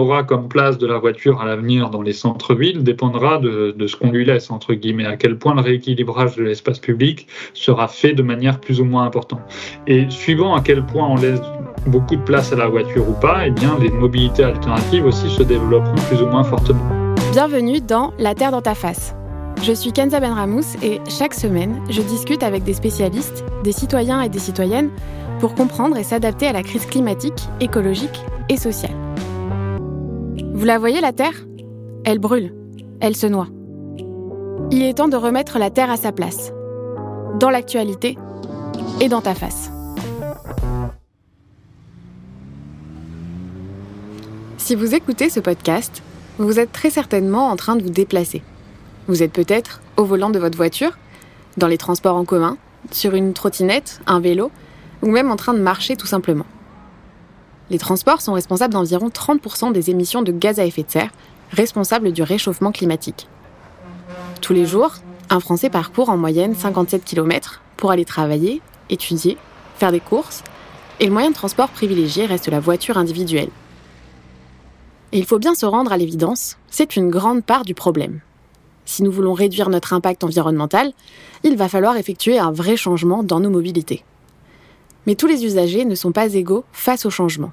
aura comme place de la voiture à l'avenir dans les centres-villes dépendra de, ce qu'on lui laisse, entre guillemets, à quel point le rééquilibrage de l'espace public sera fait de manière plus ou moins importante. Et suivant à quel point on laisse beaucoup de place à la voiture ou pas, eh bien, les mobilités alternatives aussi se développeront plus ou moins fortement. Bienvenue dans La Terre dans ta face. Je suis Kenza Benramous et chaque semaine, je discute avec des spécialistes, des citoyens et des citoyennes pour comprendre et s'adapter à la crise climatique, écologique et sociale. Vous la voyez, la Terre? Elle brûle, elle se noie. Il est temps de remettre la Terre à sa place, dans l'actualité et dans ta face. Si vous écoutez ce podcast, vous êtes très certainement en train de vous déplacer. Vous êtes peut-être au volant de votre voiture, dans les transports en commun, sur une trottinette, un vélo, ou même en train de marcher tout simplement. Les transports sont responsables d'environ 30% des émissions de gaz à effet de serre, responsables du réchauffement climatique. Tous les jours, un Français parcourt en moyenne 57 km pour aller travailler, étudier, faire des courses, et le moyen de transport privilégié reste la voiture individuelle. Il faut bien se rendre à l'évidence, c'est une grande part du problème. Si nous voulons réduire notre impact environnemental, il va falloir effectuer un vrai changement dans nos mobilités. Mais tous les usagers ne sont pas égaux face au changement.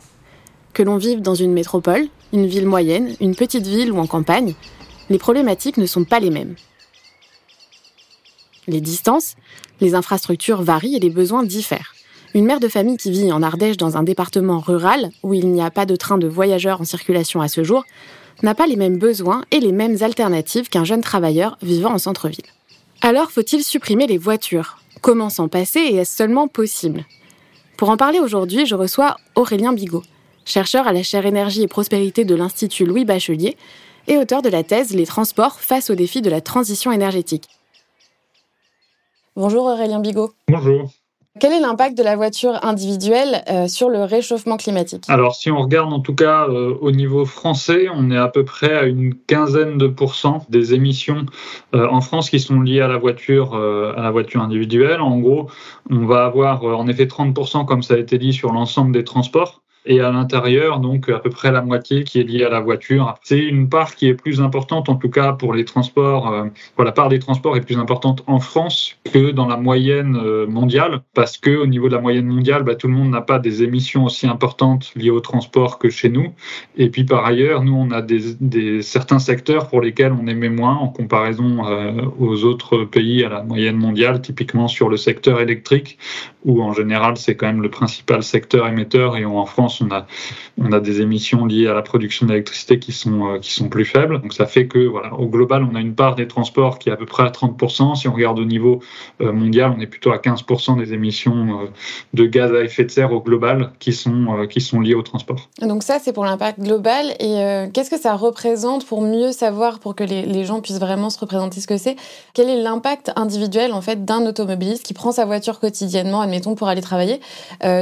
Que l'on vive dans une métropole, une ville moyenne, une petite ville ou en campagne, les problématiques ne sont pas les mêmes. Les distances, les infrastructures varient et les besoins diffèrent. Une mère de famille qui vit en Ardèche dans un département rural où il n'y a pas de train de voyageurs en circulation à ce jour n'a pas les mêmes besoins et les mêmes alternatives qu'un jeune travailleur vivant en centre-ville. Alors faut-il supprimer les voitures? Comment s'en passer? Et est-ce seulement possible? Pour en parler aujourd'hui, je reçois Aurélien Bigot, chercheur à la chaire énergie et prospérité de l'Institut Louis Bachelier et auteur de la thèse Les transports face aux défis de la transition énergétique. Bonjour Aurélien Bigot. Bonjour. Quel est l'impact de la voiture individuelle euh, sur le réchauffement climatique? Alors, si on regarde en tout cas euh, au niveau français, on est à peu près à une quinzaine de pourcents des émissions euh, en France qui sont liées à la voiture, à la voiture individuelle. En gros, on va avoir en effet 30%, comme ça a été dit, sur l'ensemble des transports et à l'intérieur, donc à peu près la moitié qui est liée à la voiture. C'est une part qui est plus importante, en tout cas pour les transports. Euh, la part des transports est plus importante en France que dans la moyenne euh, mondiale, parce que au niveau de la moyenne mondiale, bah, tout le monde n'a pas des émissions aussi importantes liées au transport que chez nous. Et puis par ailleurs, nous on a des, certains secteurs pour lesquels on émet moins en comparaison euh, aux autres pays à la moyenne mondiale, typiquement sur le secteur électrique, où en général c'est quand même le principal secteur émetteur, et en France on a, on a des émissions liées à la production d'électricité qui sont, euh, qui sont plus faibles. Donc ça fait que, voilà, au global, on a une part des transports qui est à peu près à 30%. Si on regarde au niveau euh, mondial, on est plutôt à 15% des émissions euh, de gaz à effet de serre au global qui sont, qui sont liées au transport. Donc ça, c'est pour l'impact global. Et qu'est-ce que ça représente pour mieux savoir, pour que les, les gens puissent vraiment se représenter ce que c'est? Quel est l'impact individuel en fait d'un automobiliste qui prend sa voiture quotidiennement, admettons, pour aller travailler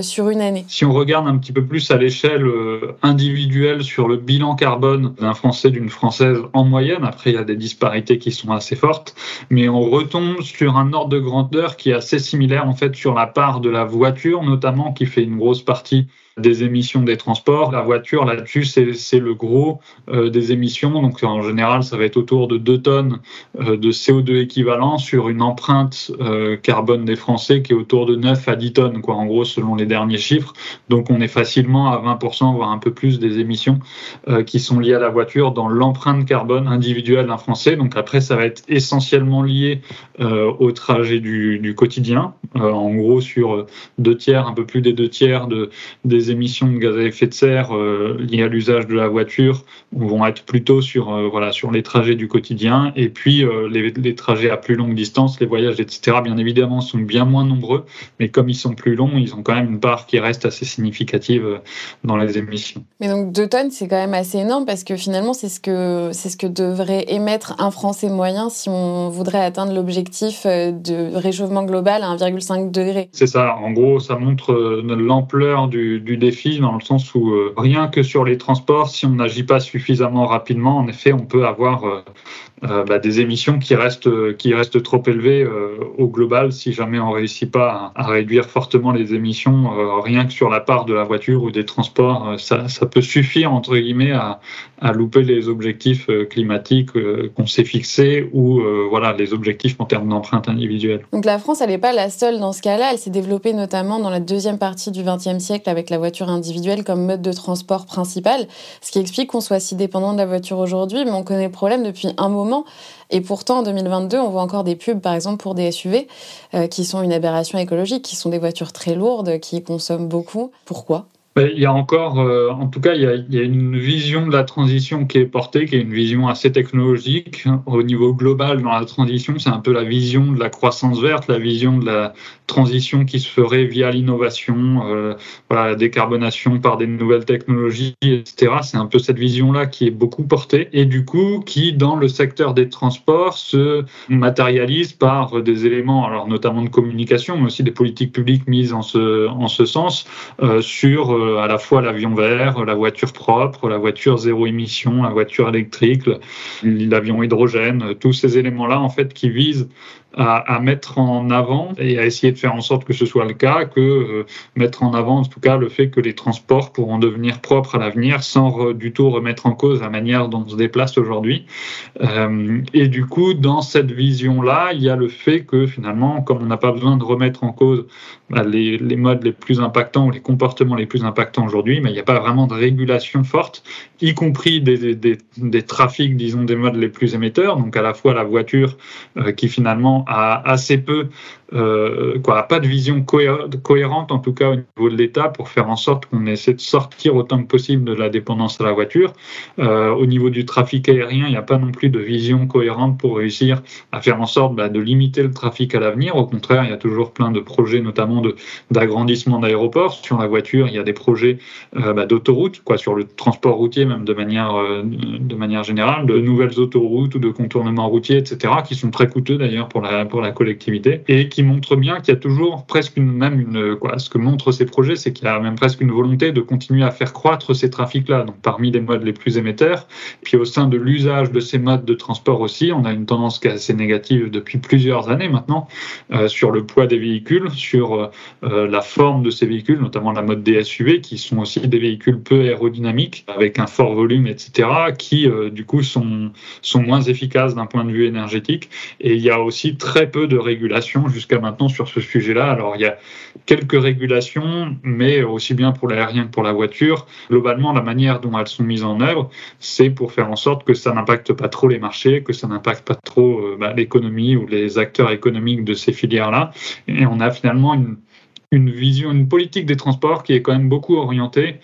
sur une année? Si on regarde un petit peu plus à l'échelle euh, individuelle sur le bilan carbone d'un Français, d'une Française en moyenne. Après, il y a des disparités qui sont assez fortes, mais on retombe sur un ordre de grandeur qui est assez similaire en fait sur la part de la voiture, notamment qui fait une grosse partie des émissions des transports. La voiture, là-dessus, c'est le gros euh, des émissions. Donc, en général, ça va être autour de 2 tonnes euh, de CO2 équivalent sur une empreinte euh, carbone des Français qui est autour de 9 à 10 tonnes, quoi, en gros, selon les derniers chiffres. Donc, on est facilement à 20%, voire un peu plus des émissions qui sont liées à la voiture dans l'empreinte carbone individuelle d'un Français. Donc, après, ça va être essentiellement lié au trajet du, quotidien. en gros, sur deux tiers, un peu plus des deux tiers de, des émissions de gaz à effet de serre euh, liées à l'usage de la voiture vont être plutôt sur, euh, voilà, sur les trajets du quotidien. Et puis euh, les, trajets à plus longue distance, les voyages, etc., bien évidemment, sont bien moins nombreux. Mais comme ils sont plus longs, ils ont quand même une part qui reste assez significative dans les émissions. Mais donc 2 tonnes, c'est quand même assez énorme parce que finalement, c'est ce que, c'est ce que devrait émettre un Français moyen si on voudrait atteindre l'objectif de réchauffement global à 1,5 degré. C'est ça. En gros, ça montre l'ampleur du du défi dans le sens où rien que sur les transports, si on n'agit pas suffisamment rapidement, en effet, on peut avoir euh, bah, des émissions qui restent, qui restent trop élevées euh, au global si jamais on réussit pas à, réduire fortement les émissions, euh, rien que sur la part de la voiture ou des transports, ça, ça, peut suffire entre guillemets à, à louper les objectifs climatiques qu'on s'est fixés ou voilà les objectifs en termes d'empreinte individuelle. Donc la France, elle n'est pas la seule dans ce cas-là. Elle s'est développée notamment dans la deuxième partie du XXe siècle avec la voiture individuelle comme mode de transport principal, ce qui explique qu'on soit si dépendant de la voiture aujourd'hui. Mais on connaît le problème depuis un moment et pourtant, en 2022, on voit encore des pubs, par exemple, pour des SUV, euh, qui sont une aberration écologique, qui sont des voitures très lourdes, qui consomment beaucoup. Pourquoi? Il y a encore, euh, en tout cas, il y, a, une vision de la transition qui est portée, qui est une vision assez technologique. Au niveau global, dans la transition, c'est un peu la vision de la croissance verte, la vision de la transition qui se ferait via l'innovation, euh, voilà, la décarbonation par des nouvelles technologies, etc. C'est un peu cette vision-là qui est beaucoup portée et du coup qui, dans le secteur des transports, se matérialise par des éléments, alors notamment de communication, mais aussi des politiques publiques mises en ce, en ce sens euh, sur euh, à la fois l'avion vert, la voiture propre, la voiture zéro émission, la voiture électrique, l'avion hydrogène, tous ces éléments-là en fait qui visent à, mettre en avant et à essayer de faire en sorte que ce soit le cas, que euh, mettre en avant en tout cas le fait que les transports pourront devenir propres à l'avenir sans du tout remettre en cause la manière dont on se déplace aujourd'hui. Euh, et du coup, dans cette vision-là, il y a le fait que finalement, comme on n'a pas besoin de remettre en cause bah, les, les, modes les plus impactants ou les comportements les plus impactants aujourd'hui, mais il n'y a pas vraiment de régulation forte, y compris des, des, trafics, disons, des modes les plus émetteurs, donc à la fois la voiture euh, qui finalement a assez peu euh, quoi, pas de vision cohérente, en tout cas au niveau de l'État, pour faire en sorte qu'on essaie de sortir autant que possible de la dépendance à la voiture. Euh, au niveau du trafic aérien, il n'y a pas non plus de vision cohérente pour réussir à faire en sorte bah, de limiter le trafic à l'avenir. Au contraire, il y a toujours plein de projets, notamment d'agrandissement d'aéroports. Sur la voiture, il y a des projets bah, d'autoroutes, quoi, sur le transport routier même de manière, euh, de manière générale, de nouvelles autoroutes ou de contournements routiers, etc., qui sont très coûteux d'ailleurs pour la, pour la collectivité et qui montre bien qu'il y a toujours presque une, même une, quoi, ce que montrent ces projets, c'est qu'il y a même presque une volonté de continuer à faire croître ces trafics-là. Donc, parmi les modes les plus émetteurs, puis au sein de l'usage de ces modes de transport aussi, on a une tendance qui est assez négative depuis plusieurs années maintenant euh, sur le poids des véhicules, sur euh, la forme de ces véhicules, notamment la mode des SUV, qui sont aussi des véhicules peu aérodynamiques, avec un fort volume, etc., qui euh, du coup sont, sont moins efficaces d'un point de vue énergétique. Et il y a aussi très peu de régulation jusqu'à maintenant sur ce sujet-là. Alors, il y a quelques régulations, mais aussi bien pour l'aérien que pour la voiture. Globalement, la manière dont elles sont mises en œuvre, c'est pour faire en sorte que ça n'impacte pas trop les marchés, que ça n'impacte pas trop euh, bah, l'économie ou les acteurs économiques de ces filières-là. Et on a finalement une vision, une politique des transports qui est quand même beaucoup orientée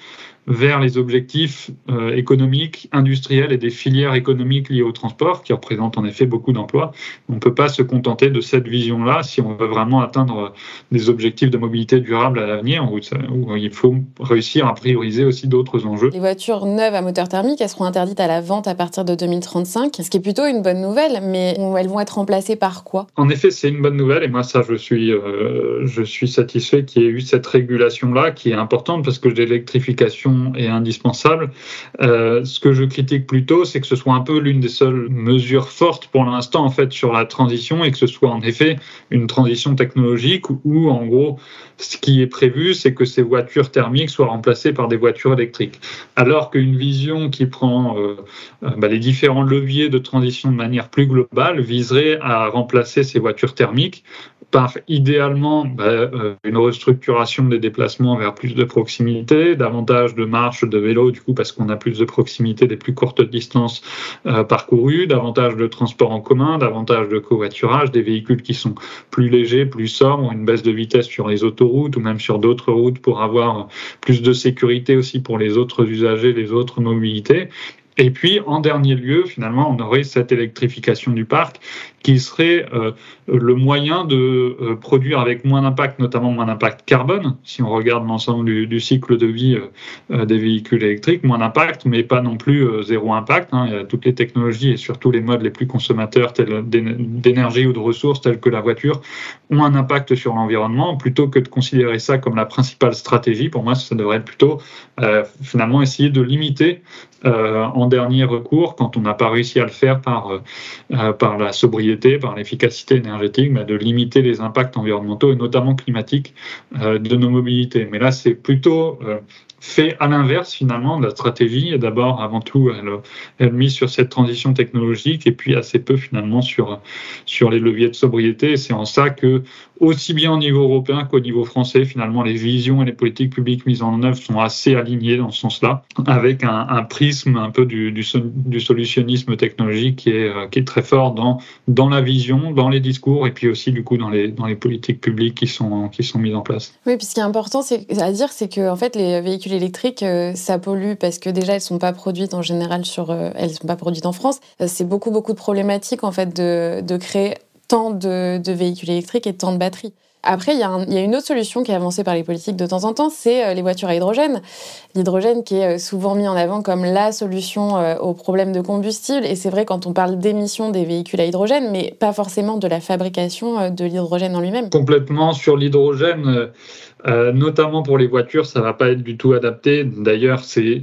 vers les objectifs euh, économiques, industriels et des filières économiques liées au transport, qui représentent en effet beaucoup d'emplois. On ne peut pas se contenter de cette vision-là si on veut vraiment atteindre des objectifs de mobilité durable à l'avenir, où, où, il faut réussir à prioriser aussi d'autres enjeux. Les voitures neuves à moteur thermique, elles seront interdites à la vente à partir de 2035, ce qui est plutôt une bonne nouvelle, mais elles vont être remplacées par quoi? En effet, c'est une bonne nouvelle, et moi, ça, je suis, euh, je suis satisfait qu'il y ait eu cette régulation-là, qui est importante, parce que l'électrification est indispensable. Euh, ce que je critique plutôt, c'est que ce soit un peu l'une des seules mesures fortes pour l'instant en fait sur la transition et que ce soit en effet une transition technologique où en gros ce qui est prévu, c'est que ces voitures thermiques soient remplacées par des voitures électriques. Alors qu'une vision qui prend euh, euh, bah, les différents leviers de transition de manière plus globale viserait à remplacer ces voitures thermiques par idéalement bah, euh, une restructuration des déplacements vers plus de proximité, davantage de marches de vélo, du coup, parce qu'on a plus de proximité des plus courtes distances parcourues, davantage de transport en commun, davantage de covoiturage, des véhicules qui sont plus légers, plus sobres, une baisse de vitesse sur les autoroutes ou même sur d'autres routes pour avoir plus de sécurité aussi pour les autres usagers, les autres mobilités. Et puis, en dernier lieu, finalement, on aurait cette électrification du parc qui serait euh, le moyen de euh, produire avec moins d'impact, notamment moins d'impact carbone, si on regarde l'ensemble du, cycle de vie euh, des véhicules électriques, moins d'impact, mais pas non plus zéro impact. Hein. Il y a toutes les technologies et surtout les modes les plus consommateurs d'énergie ou de ressources tels que la voiture ont un impact sur l'environnement. Plutôt que de considérer ça comme la principale stratégie, pour moi, ça devrait être plutôt finalement essayer de limiter en dernier recours, quand on n'a pas réussi à le faire par, par la sobriété, par l'efficacité énergétique, de limiter les impacts environnementaux et notamment climatiques euh, de nos mobilités. Mais là, c'est plutôt euh, fait à l'inverse finalement de la stratégie. D'abord, avant tout, elle, elle, mise sur cette transition technologique et puis assez peu finalement sur, sur les leviers de sobriété. C'est en ça que, aussi bien au niveau européen qu'au niveau français, finalement, les visions et les politiques publiques mises en œuvre sont assez alignées dans ce sens-là, avec un, un, prisme un peu du, du, du, solutionnisme technologique qui est, qui est très fort dans, dans la vision, dans les discours et puis aussi du coup dans les, dans les politiques publiques qui sont, qui sont mises en place. Oui, puis ce qui est important c'est, à dire, c'est que en fait, les véhicules électriques, euh, ça pollue parce que déjà elles sont pas produites en général sur, euh, elles sont pas produites en France. Euh, c'est beaucoup beaucoup de problématiques en fait de, de créer tant de, de, véhicules électriques et tant de batteries. Après, il y, a une autre solution qui est avancée par les politiques de temps en temps, c'est les voitures à hydrogène. L'hydrogène qui est souvent mis en avant comme la solution aux problèmes de combustible. Et c'est vrai quand on parle d'émissions des véhicules à hydrogène, mais pas forcément de la fabrication de l'hydrogène en lui-même. Complètement sur l'hydrogène. Euh, notamment pour les voitures, ça va pas être du tout adapté. D'ailleurs, c'est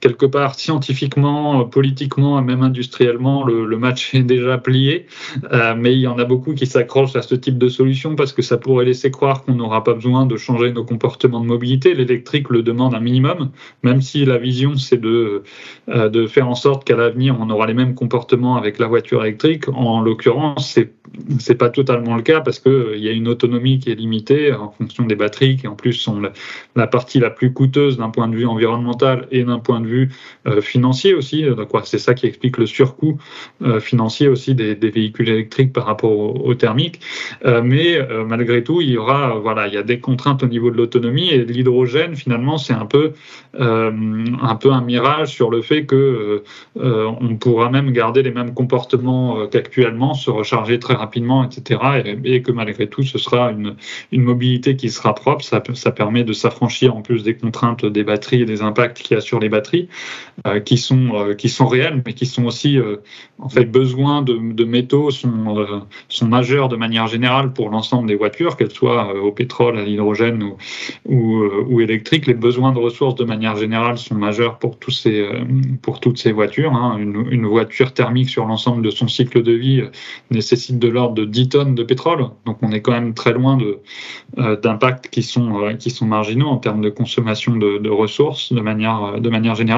quelque part scientifiquement, politiquement, même industriellement, le, match est déjà plié. Euh, mais il y en a beaucoup qui s'accrochent à ce type de solution parce que ça pourrait laisser croire qu'on n'aura pas besoin de changer nos comportements de mobilité. L'électrique le demande un minimum, même si la vision c'est de, euh, de faire en sorte qu'à l'avenir on aura les mêmes comportements avec la voiture électrique. En l'occurrence, c'est c'est pas totalement le cas parce que euh, il y a une autonomie qui est limitée en fonction des batteries qui en plus sont la partie la plus coûteuse d'un point de vue environnemental et d'un point de vue euh, financier aussi. C'est ça qui explique le surcoût euh, financier aussi des, véhicules électriques par rapport aux, thermiques. Euh, mais malgré tout, il y aura, voilà, il y a des contraintes au niveau de l'autonomie et l'hydrogène finalement c'est un peu, un peu un mirage sur le fait que on pourra même garder les mêmes comportements qu'actuellement, se recharger très rapidement, etc. Et, que malgré tout, ce sera une, une mobilité qui sera propre. Ça permet de s'affranchir en plus des contraintes des batteries et des impacts qu'il y a sur les batteries euh, qui sont euh, qui sont réels, mais qui sont aussi euh, en fait besoins de, de métaux sont sont majeurs de manière générale pour l'ensemble des voitures, qu'elles soient au pétrole, à l'hydrogène ou, ou, électriques. Les besoins de ressources de manière générale sont majeurs pour tous ces pour toutes ces voitures. Hein. Une, voiture thermique sur l'ensemble de son cycle de vie nécessite de l'ordre de 10 tonnes de pétrole, donc on est quand même très loin d'impacts qui sont qui sont marginaux en termes de consommation de, de ressources de manière de manière générale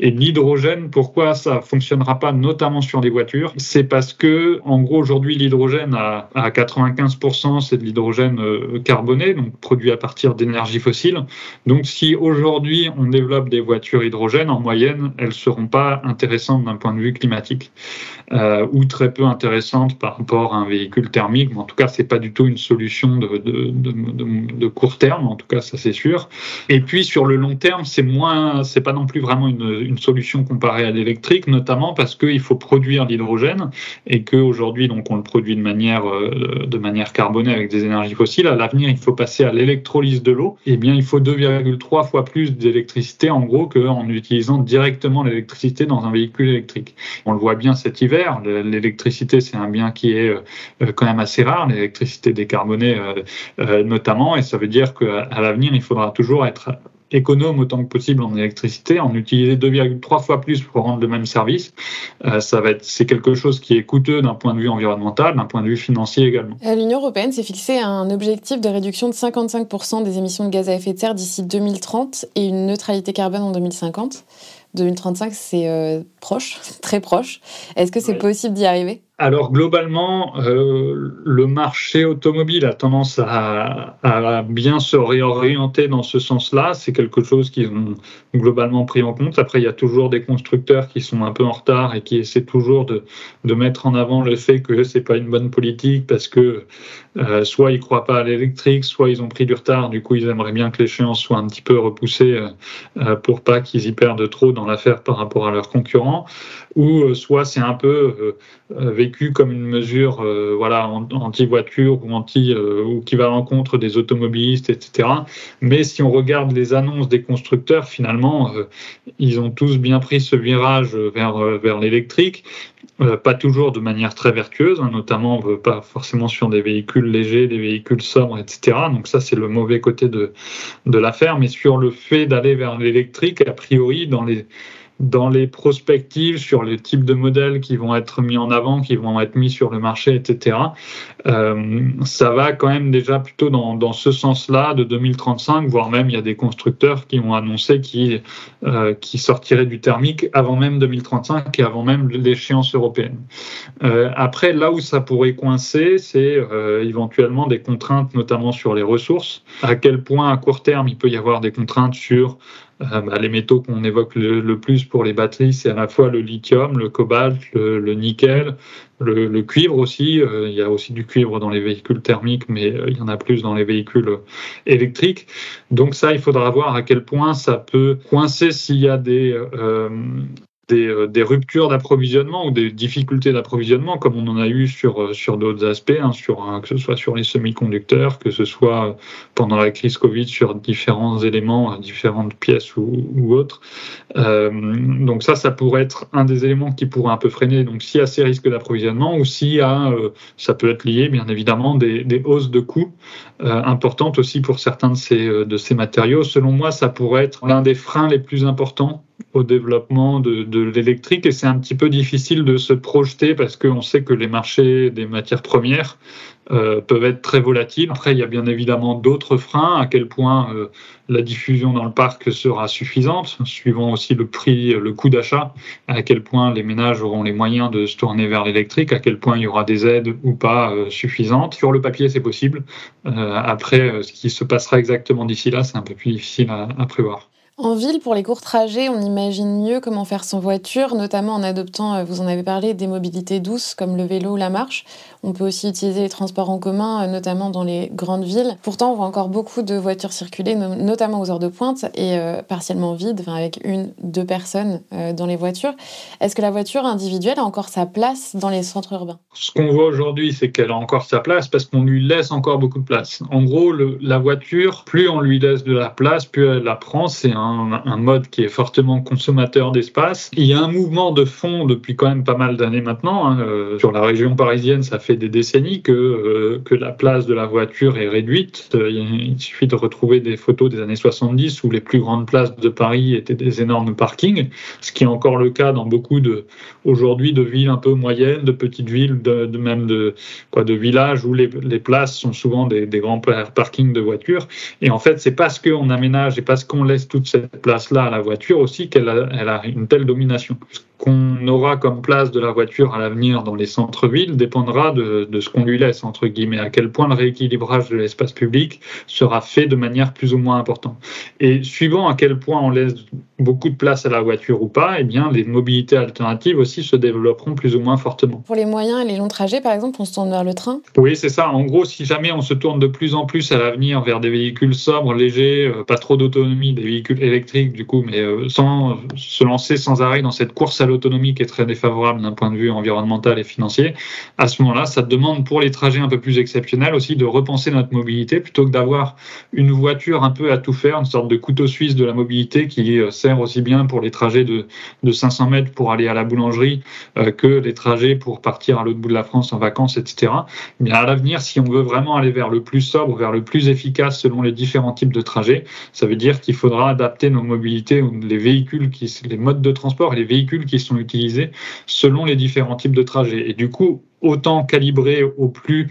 et l'hydrogène, pourquoi ça fonctionnera pas notamment sur les voitures? C'est parce que, en gros, aujourd'hui, l'hydrogène à, 95%, c'est de l'hydrogène euh, carboné, donc produit à partir d'énergie fossile. Donc, si aujourd'hui on développe des voitures hydrogène, en moyenne, elles seront pas intéressantes d'un point de vue climatique. Euh, ou très peu intéressantes par rapport à un véhicule thermique. Mais en tout cas, c'est pas du tout une solution de, de, court terme. En tout cas, ça c'est sûr. Et puis sur le long terme, c'est moins, c'est pas non plus vraiment une, solution comparée à l'électrique, notamment parce qu'il faut produire l'hydrogène et qu'aujourd'hui, donc, on le produit de manière, euh, de manière carbonée avec des énergies fossiles. À l'avenir, il faut passer à l'électrolyse de l'eau. Et eh bien, il faut 2,3 fois plus d'électricité en gros qu'en utilisant directement l'électricité dans un véhicule électrique. On le voit bien cet hiver L'électricité, c'est un bien qui est euh, quand même assez rare, l'électricité décarbonée euh, notamment, et ça veut dire qu'à l'avenir, il faudra toujours être économe autant que possible en électricité, en utiliser 2,3 fois plus pour rendre le même service. ça va être, c'est quelque chose qui est coûteux d'un point de vue environnemental, d'un point de vue financier également. L'Union européenne s'est fixé un objectif de réduction de 55% des émissions de gaz à effet de serre d'ici 2030 et une neutralité carbone en 2050. 2035, c'est euh, proche, très proche. Est-ce que c'est possible d'y arriver? Alors globalement, euh, le marché automobile a tendance à, à, bien se réorienter dans ce sens-là. C'est quelque chose qu'ils ont globalement pris en compte. Après, il y a toujours des constructeurs qui sont un peu en retard et qui essaient toujours de, de mettre en avant le fait que c'est pas une bonne politique parce que euh, soit ils croient pas à l'électrique, soit ils ont pris du retard. Du coup, ils aimeraient bien que l'échéance soit un petit peu repoussée euh, pour pas qu'ils y perdent trop dans l'affaire par rapport à leurs concurrents. ou soit c'est un peu vécu comme une mesure voilà, anti-voiture ou, anti, ou qui va à l'encontre des automobilistes, etc. Mais si on regarde les annonces des constructeurs, finalement, ils ont tous bien pris ce virage vers, vers l'électrique. pas toujours de manière très vertueuse, hein, notamment pas forcément sur des véhicules légers, des véhicules sobres, etc. Donc ça, c'est le mauvais côté de, de l'affaire. Mais sur le fait d'aller vers l'électrique, a priori, dans les dans les prospectives sur les types de modèles qui vont être mis en avant, qui vont être mis sur le marché, etc. Euh, ça va quand même déjà plutôt dans, ce sens-là de 2035, voire même il y a des constructeurs qui ont annoncé qui, euh, qui sortiraient du thermique avant même 2035 et avant même l'échéance européenne. Euh, après, là où ça pourrait coincer, c'est éventuellement des contraintes, notamment sur les ressources. À quel point à court terme il peut y avoir des contraintes sur bah, les métaux qu'on évoque le, plus pour les batteries, c'est à la fois le lithium, le cobalt, le, nickel, le, cuivre aussi. Euh, il y a aussi du cuivre dans les véhicules thermiques, mais euh, il y en a plus dans les véhicules électriques. Donc ça, il faudra voir à quel point ça peut coincer s'il y a des, euh, des, ruptures d'approvisionnement ou des difficultés d'approvisionnement, comme on en a eu sur, euh, d'autres aspects, hein, sur, que ce soit sur les semi-conducteurs, que ce soit pendant la crise Covid sur différents éléments, euh, différentes pièces ou, autres. donc ça, ça pourrait être un des éléments qui pourrait un peu freiner. Donc s'il y ces risques d'approvisionnement ou s'il y ça peut être lié bien évidemment, des, hausses de coûts importantes aussi pour certains de ces matériaux. Selon moi, ça pourrait être l'un des freins les plus importants au développement de, l'électrique et c'est un petit peu difficile de se projeter parce qu'on sait que les marchés des matières premières euh, peuvent être très volatiles. Après, il y a bien évidemment d'autres freins, à quel point euh, la diffusion dans le parc sera suffisante, suivant aussi le prix, le coût d'achat, à quel point les ménages auront les moyens de se tourner vers l'électrique, à quel point il y aura des aides ou pas euh, suffisantes. Sur le papier, c'est possible. après, ce qui se passera exactement d'ici là, c'est un peu plus difficile à prévoir. En ville, pour les courts trajets, on imagine mieux comment faire sans voiture, notamment en adoptant, euh, vous en avez parlé, des mobilités douces comme le vélo ou la marche. On peut aussi utiliser les transports en commun, euh, notamment dans les grandes villes. Pourtant, on voit encore beaucoup de voitures circuler, notamment aux heures de pointe, et euh, partiellement vides, avec une, deux personnes dans les voitures. Est-ce que la voiture individuelle a encore sa place dans les centres urbains? Ce qu'on voit aujourd'hui, c'est qu'elle a encore sa place parce qu'on lui laisse encore beaucoup de place. En gros, la voiture, plus on lui laisse de la place, plus elle la prend. C'est un un, mode qui est fortement consommateur d'espace. Il y a un mouvement de fond depuis quand même pas mal d'années maintenant. Hein, euh, sur la région parisienne, ça fait des décennies que, euh, que la place de la voiture est réduite. Euh, il suffit de retrouver des photos des années 70 où les plus grandes places de Paris étaient des énormes parkings, ce qui est encore le cas dans beaucoup de aujourd'hui de villes un peu moyennes, de petites villes, de, même de quoi de villages où les, places sont souvent des, des, grands parkings de voitures. Et en fait, c'est parce qu'on aménage et parce qu'on laisse toute cette place-là à la voiture aussi qu'elle a, elle a une telle domination qu'on aura comme place de la voiture à l'avenir dans les centres-villes dépendra de, ce qu'on lui laisse, entre guillemets, à quel point le rééquilibrage de l'espace public sera fait de manière plus ou moins importante. Et suivant à quel point on laisse beaucoup de place à la voiture ou pas, eh bien, les mobilités alternatives aussi se développeront plus ou moins fortement. Pour les moyens et les longs trajets, par exemple, on se tourne vers le train? Oui, c'est ça. En gros, si jamais on se tourne de plus en plus à l'avenir vers des véhicules sobres, légers, euh, pas trop d'autonomie, des véhicules électriques, du coup, mais euh, sans se lancer sans arrêt dans cette course à l'autonomie qui est très défavorable d'un point de vue environnemental et financier, à ce moment-là, ça demande pour les trajets un peu plus exceptionnels aussi de repenser notre mobilité plutôt que d'avoir une voiture un peu à tout faire, une sorte de couteau suisse de la mobilité qui euh, aussi bien pour les trajets de, de 500 mètres pour aller à la boulangerie euh, que les trajets pour partir à l'autre bout de la France en vacances, etc. Mais à l'avenir, si on veut vraiment aller vers le plus sobre, vers le plus efficace selon les différents types de trajets, ça veut dire qu'il faudra adapter nos mobilités, les véhicules, les modes de transport et les véhicules qui sont utilisés selon les différents types de trajets. Et du coup, autant calibrer au plus,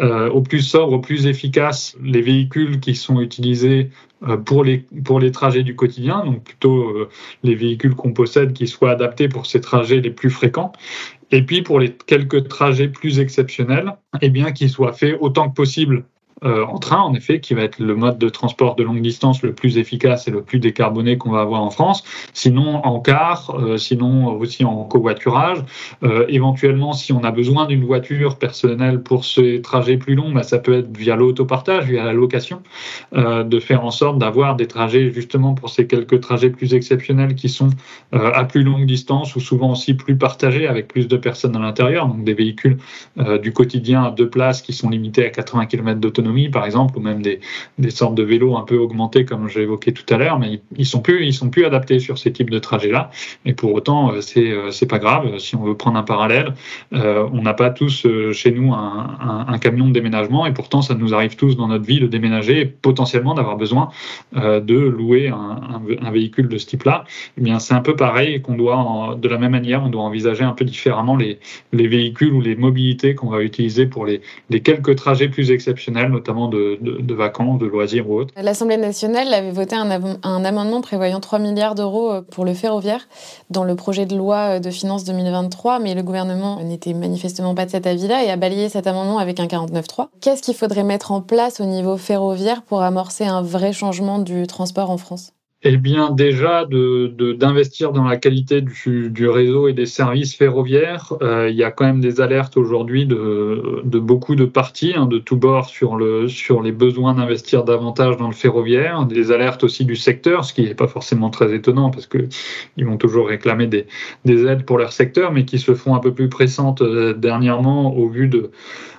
euh, sobre, au plus efficace les véhicules qui sont utilisés pour, les, pour les trajets du quotidien, donc plutôt euh, les véhicules qu'on possède qui soient adaptés pour ces trajets les plus fréquents. Et puis pour les quelques trajets plus exceptionnels, eh bien qu'ils soient faits autant que possible euh, en train, en effet, qui va être le mode de transport de longue distance le plus efficace et le plus décarboné qu'on va avoir en France. Sinon, en car, euh, sinon aussi en covoiturage. Euh, éventuellement, si on a besoin d'une voiture personnelle pour ces trajets plus longs, bah, ça peut être via l'autopartage, via la location, de faire en sorte d'avoir des trajets justement pour ces quelques trajets plus exceptionnels qui sont à plus longue distance ou souvent aussi plus partagés avec plus de personnes à l'intérieur, donc des véhicules du quotidien à deux places qui sont limités à 80 km d'autonomie, par exemple, ou même des, sortes de vélos un peu augmentés, comme j'ai évoqué tout à l'heure, mais ils sont plus, ils sont plus adaptés sur ces types de trajets-là. Et pour autant, euh, c'est euh, c'est pas grave. Si on veut prendre un parallèle, euh, on n'a pas tous chez nous un, un, camion de déménagement, et pourtant, ça nous arrive tous dans notre vie de déménager et potentiellement d'avoir besoin de louer un, un, véhicule de ce type-là. Eh bien, c'est un peu pareil qu'on doit, de la même manière, on doit envisager un peu différemment les, les véhicules ou les mobilités qu'on va utiliser pour les, les quelques trajets plus exceptionnels, notamment de, vacances, de loisirs ou autres. L'Assemblée nationale avait voté un, un amendement prévoyant 3 milliards d'euros euh, pour le ferroviaire dans le projet de loi euh, de finances 2023, mais le gouvernement n'était manifestement pas de cet avis-là et a balayé cet amendement avec un 49.3. Qu'est-ce qu'il faudrait mettre en place au niveau ferroviaire pour amorcer un vrai changement du transport en France? Eh bien, déjà, d'investir de, dans la qualité du, du, réseau et des services ferroviaires. Euh, il y a quand même des alertes aujourd'hui de, de, beaucoup de parties, hein, de tous bords, sur, le, sur les besoins d'investir davantage dans le ferroviaire. Des alertes aussi du secteur, ce qui n'est pas forcément très étonnant parce qu'ils vont toujours réclamer des, des, aides pour leur secteur, mais qui se font un peu plus pressantes euh, dernièrement au vu de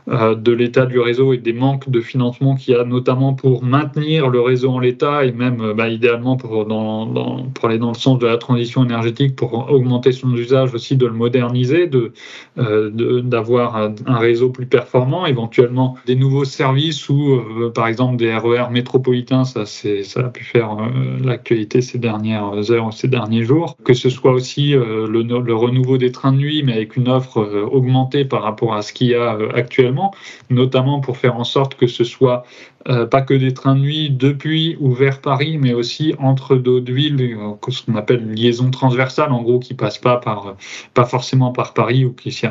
euh, de l'état du réseau et des manques de financement qu'il y a notamment pour maintenir le réseau en l'état et même bah, idéalement pour, dans, dans, pour aller dans le sens de la transition énergétique, pour augmenter son usage aussi, de le moderniser, de, euh, d'avoir un, réseau plus performant, éventuellement des nouveaux services ou par exemple des RER e métropolitains, ça, ça a pu faire l'actualité ces dernières heures, ces derniers jours, que ce soit aussi le, le renouveau des trains de nuit, mais avec une offre augmentée par rapport à ce qu'il y a actuellement notamment pour faire en sorte que ce soit euh, pas que des trains de nuit depuis ou vers Paris, mais aussi entre d'autres villes, euh, ce qu'on appelle une liaison transversale, en gros, qui passe pas par, pas forcément par Paris ou qui s'y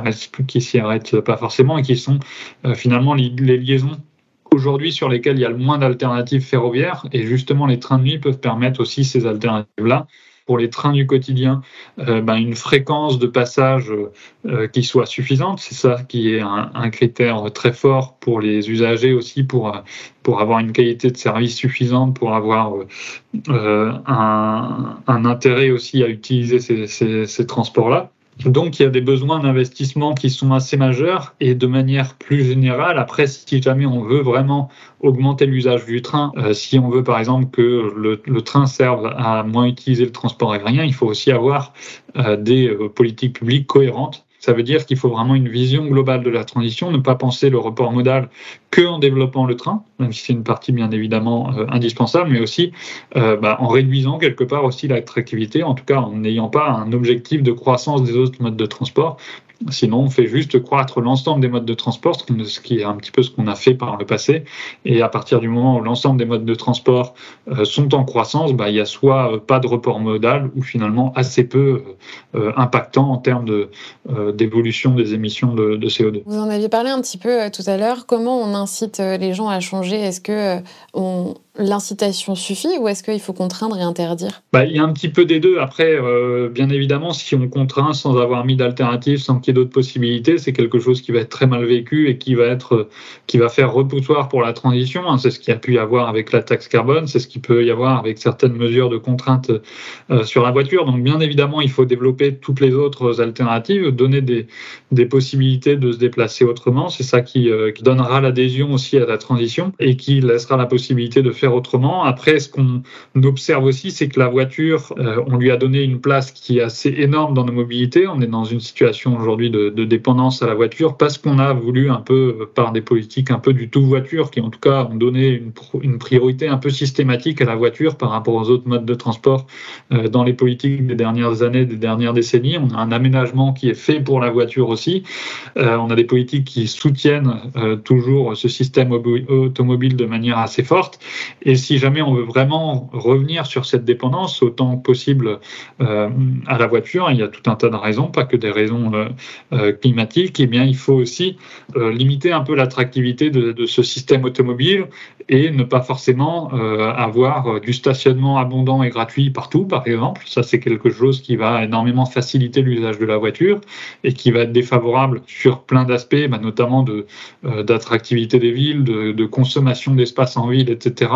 arrêtent, pas forcément et qui sont euh, finalement les liaisons aujourd'hui sur lesquelles il y a le moins d'alternatives ferroviaires. Et justement les trains de nuit peuvent permettre aussi ces alternatives-là pour les trains du quotidien euh, ben, une fréquence de passage euh, qui soit suffisante. C'est ça qui est un, critère très fort pour les usagers aussi, pour, pour avoir une qualité de service suffisante, pour avoir euh, un, intérêt aussi à utiliser ces, ces, ces transports-là. Donc, il y a des besoins d'investissement qui sont assez majeurs et de manière plus générale, après, si jamais on veut vraiment augmenter l'usage du train, euh, si on veut par exemple que le, train serve à moins utiliser le transport aérien, il faut aussi avoir euh, des euh, politiques publiques cohérentes ça veut dire qu'il faut vraiment une vision globale de la transition, ne pas penser le report modal que en développant le train, même si c'est une partie bien évidemment euh, indispensable, mais aussi euh, bah, en réduisant quelque part aussi l'attractivité, en tout cas en n'ayant pas un objectif de croissance des autres modes de transport, Sinon, on fait juste croître l'ensemble des modes de transport, ce qui est un petit peu ce qu'on a fait par le passé. Et à partir du moment où l'ensemble des modes de transport euh, sont en croissance, bah, il y a soit euh, pas de report modal ou finalement assez peu euh, impactant en termes d'évolution des émissions de, CO2. Vous en aviez parlé un petit peu tout à l'heure. Comment on incite les gens à changer? Est-ce que on, l'incitation suffit ou est-ce qu'il faut contraindre et interdire? Bah, Il y a un petit peu des deux. Après, euh, bien évidemment, si on contraint sans avoir mis d'alternative, sans qu'il y ait d'autres possibilités, c'est quelque chose qui va être très mal vécu et qui va, être, qui va faire repoussoir pour la transition. Hein. C'est ce qu'il y a pu y avoir avec la taxe carbone, c'est ce qu'il peut y avoir avec certaines mesures de contrainte euh, sur la voiture. Donc, bien évidemment, il faut développer toutes les autres alternatives, donner des, des possibilités de se déplacer autrement. C'est ça qui, euh, qui donnera l'adhésion aussi à la transition et qui laissera la possibilité de faire autrement. Après, ce qu'on observe aussi, c'est que la voiture, euh, on lui a donné une place qui est assez énorme dans nos mobilités. On est dans une situation aujourd'hui de, dépendance à la voiture parce qu'on a voulu un peu, par des politiques un peu du tout voiture, qui en tout cas ont donné une, priorité un peu systématique à la voiture par rapport aux autres modes de transport euh, dans les politiques des dernières années, des dernières décennies. On a un aménagement qui est fait pour la voiture aussi. Euh, on a des politiques qui soutiennent toujours ce système automobile de manière assez forte. Et si jamais on veut vraiment revenir sur cette dépendance autant possible euh, à la voiture, il y a tout un tas de raisons, pas que des raisons climatiques, et eh bien il faut aussi limiter un peu l'attractivité de, de, ce système automobile et ne pas forcément avoir du stationnement abondant et gratuit partout, par exemple. Ça, c'est quelque chose qui va énormément faciliter l'usage de la voiture et qui va être défavorable sur plein d'aspects, bah, notamment de, euh, d'attractivité des villes, de, de consommation d'espace en ville, etc.,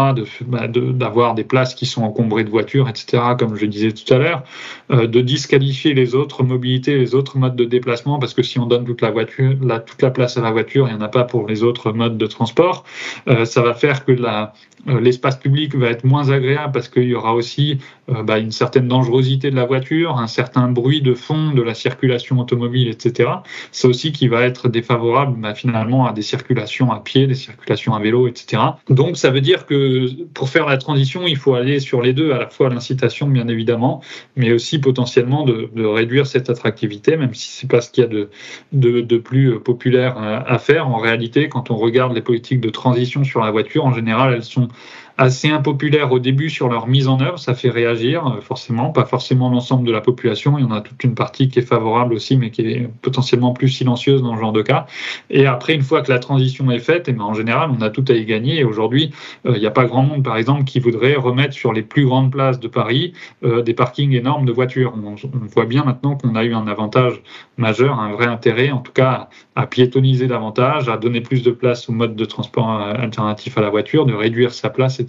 bah, d'avoir des places qui sont encombrées de voitures, etc., comme je disais tout à l'heure, euh, de disqualifier les autres mobilités, les autres modes de déplacement, parce que si on donne toute la voiture, toute la place à la voiture, il n'y en a pas pour les autres modes de transport, euh, ça va faire que la, l'espace public va être moins agréable parce qu'il y aura aussi bah, une certaine dangerosité de la voiture, un certain bruit de fond de la circulation automobile, etc. C'est aussi qui va être défavorable bah, finalement à des circulations à pied, des circulations à vélo, etc. Donc ça veut dire que pour faire la transition, il faut aller sur les deux, à la fois l'incitation bien évidemment, mais aussi potentiellement de, réduire cette attractivité, même si c'est pas ce qu'il y a de, plus populaire à faire. En réalité, quand on regarde les politiques de transition sur la voiture, en général, elles sont assez impopulaires au début sur leur mise en œuvre, ça fait réagir euh, forcément, pas forcément l'ensemble de la population, il y en a toute une partie qui est favorable aussi, mais qui est potentiellement plus silencieuse dans ce genre de cas. Et après, une fois que la transition est faite, eh ben, en général, on a tout à y gagner. Et aujourd'hui, euh, il n'y a pas grand monde, par exemple, qui voudrait remettre sur les plus grandes places de Paris euh, des parkings énormes de voitures. On, voit bien maintenant qu'on a eu un avantage majeur, un vrai intérêt, en tout cas, à piétoniser davantage, à donner plus de place au mode de transport alternatif à la voiture, de réduire sa place, etc.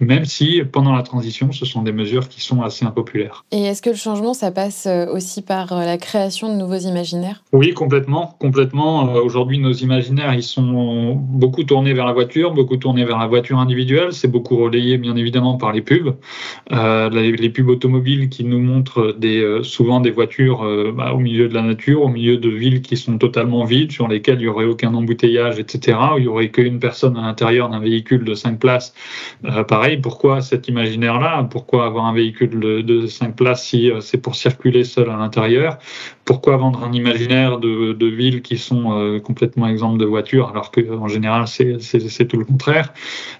Même si pendant la transition, ce sont des mesures qui sont assez impopulaires. Et est-ce que le changement, ça passe euh, aussi par euh, la création de nouveaux imaginaires? Oui, complètement. Complètement. Euh, aujourd'hui, nos imaginaires, ils sont beaucoup tournés vers la voiture, beaucoup tournés vers la voiture individuelle. C'est beaucoup relayé, bien évidemment, par les pubs. les, pubs automobiles qui nous montrent des, souvent des voitures bah, au milieu de la nature, au milieu de villes qui sont totalement vides, sur lesquelles il n'y aurait aucun embouteillage, etc., où il n'y aurait qu'une personne à l'intérieur d'un véhicule de 5 places euh, pareil, pourquoi cet imaginaire-là? Pourquoi avoir un véhicule de, de 5 places si euh, c'est pour circuler seul à l'intérieur? Pourquoi vendre un imaginaire de, villes qui sont euh, complètement exemptes de voitures alors qu'en général c'est tout le contraire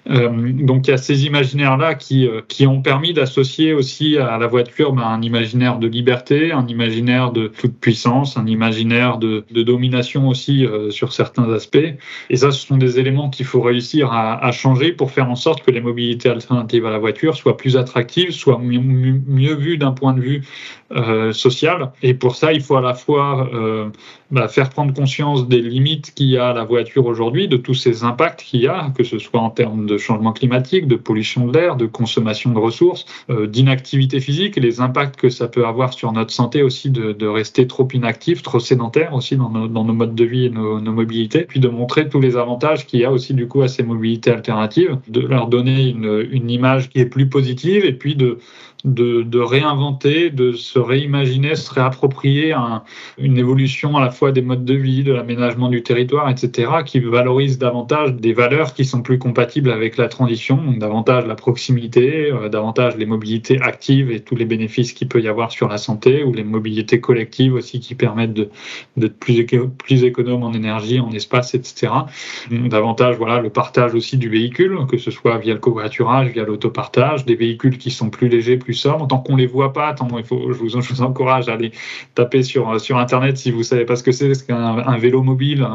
Donc il y a ces imaginaires-là qui, qui ont permis d'associer aussi à la voiture ben, un imaginaire de liberté, un imaginaire de toute puissance, un imaginaire de, domination aussi sur certains aspects. Et ça, ce sont des éléments qu'il faut réussir à, changer pour faire en sorte que les mobilités alternatives à la voiture soient plus attractives, soient mieux, vues d'un point de vue euh, social. Et pour ça, il faut à la fois euh, bah, faire prendre conscience des limites qu'il y a à la voiture aujourd'hui, de tous ces impacts qu'il y a, que ce soit en termes de changement climatique, de pollution de l'air, de consommation de ressources, euh, d'inactivité physique et les impacts que ça peut avoir sur notre santé aussi de, rester trop inactif, trop sédentaire aussi dans nos, modes de vie et nos, mobilités, puis de montrer tous les avantages qu'il y a aussi du coup à ces mobilités alternatives, de leur donner une image qui est plus positive et puis de de, réinventer, de se réimaginer, se réapproprier un, une évolution à la fois des modes de vie, de l'aménagement du territoire, etc., qui valorise davantage des valeurs qui sont plus compatibles avec la transition, donc davantage la proximité, euh, davantage les mobilités actives et tous les bénéfices qu'il peut y avoir sur la santé, ou les mobilités collectives aussi qui permettent d'être plus, plus économe en énergie, en espace, etc. Davantage voilà, le partage aussi du véhicule, que ce soit via le covoiturage, via l'autopartage, des véhicules qui sont plus légers, plus sobres. Tant qu'on les voit pas, il faut, je, vous, encourage à aller taper sur, sur Internet si vous savez pas ce que c'est, ce qu'un un vélo mobile,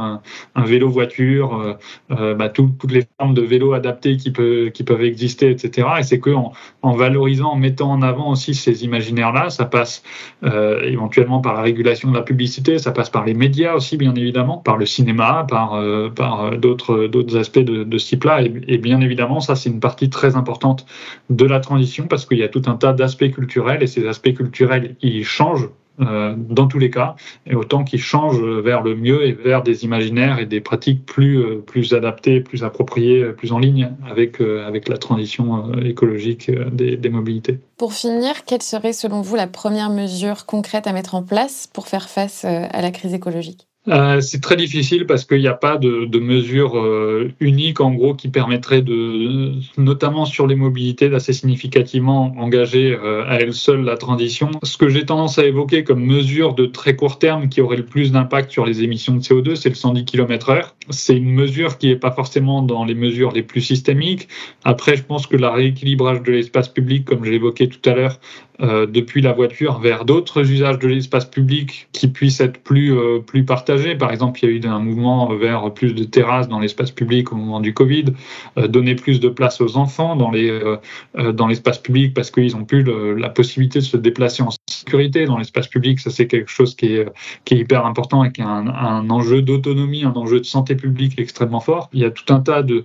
un, vélo voiture, euh, euh bah, tout, toutes les formes de vélos adaptés qui, peut, qui peuvent exister, etc. Et c'est qu'en en valorisant, en mettant en avant aussi ces imaginaires-là, ça passe euh, éventuellement par la régulation de la publicité, ça passe par les médias aussi, bien évidemment, par le cinéma, par, euh, par d'autres, aspects de, de ce type-là. Et, et bien évidemment, ça, c'est une partie très importante de la transition parce qu'il y a tout un d'aspects culturels et ces aspects culturels, ils changent euh, dans tous les cas, et autant qu'ils changent vers le mieux et vers des imaginaires et des pratiques plus, euh, plus adaptées, plus appropriées, plus en ligne avec, euh, avec la transition écologique des, mobilités. Pour finir, quelle serait selon vous la première mesure concrète à mettre en place pour faire face à la crise écologique? Euh, c'est très difficile parce qu'il n'y a pas de, mesure euh, unique en gros qui permettrait de, notamment sur les mobilités, d'assez significativement engager euh, à elle seule la transition. Ce que j'ai tendance à évoquer comme mesure de très court terme qui aurait le plus d'impact sur les émissions de CO2, c'est le 110 km/h. C'est une mesure qui n'est pas forcément dans les mesures les plus systémiques. Après, je pense que le rééquilibrage de l'espace public, comme je l'évoquais tout à l'heure, euh, depuis la voiture vers d'autres usages de l'espace public qui puissent être plus, euh, plus partagés. Par exemple, il y a eu un mouvement vers plus de terrasses dans l'espace public au moment du Covid, euh, donner plus de place aux enfants dans les dans l'espace public parce qu'ils ont plus la possibilité de se déplacer en sécurité dans l'espace public. Ça, c'est quelque chose qui est, est hyper important et qui est un, un enjeu d'autonomie, un enjeu de santé publique extrêmement fort. Il y a tout un tas de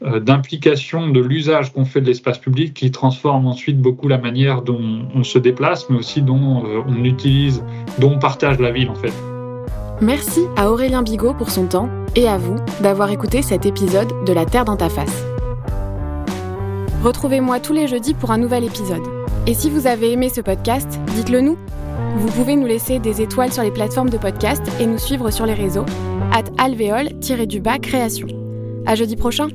d'implications de l'usage qu'on fait de l'espace public qui transforme ensuite beaucoup la manière dont on se déplace, mais aussi dont euh, on utilise, dont on partage la ville en fait. Merci à Aurélien Bigot pour son temps et à vous d'avoir écouté cet épisode de La Terre dans ta face. Retrouvez-moi tous les jeudis pour un nouvel épisode. Et si vous avez aimé ce podcast, dites-le nous. Vous pouvez nous laisser des étoiles sur les plateformes de podcast et nous suivre sur les réseaux at alvéole-du-bas création. À jeudi prochain.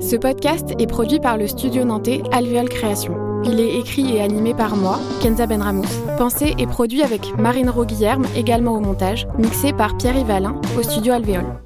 Ce podcast est produit par le studio nantais Alvéole Création. Il est écrit et animé par moi, Kenza Benramos. Pensé et produit avec Marine Roguillerme, également au montage, mixé par Pierre Yvalin au studio Alvéole.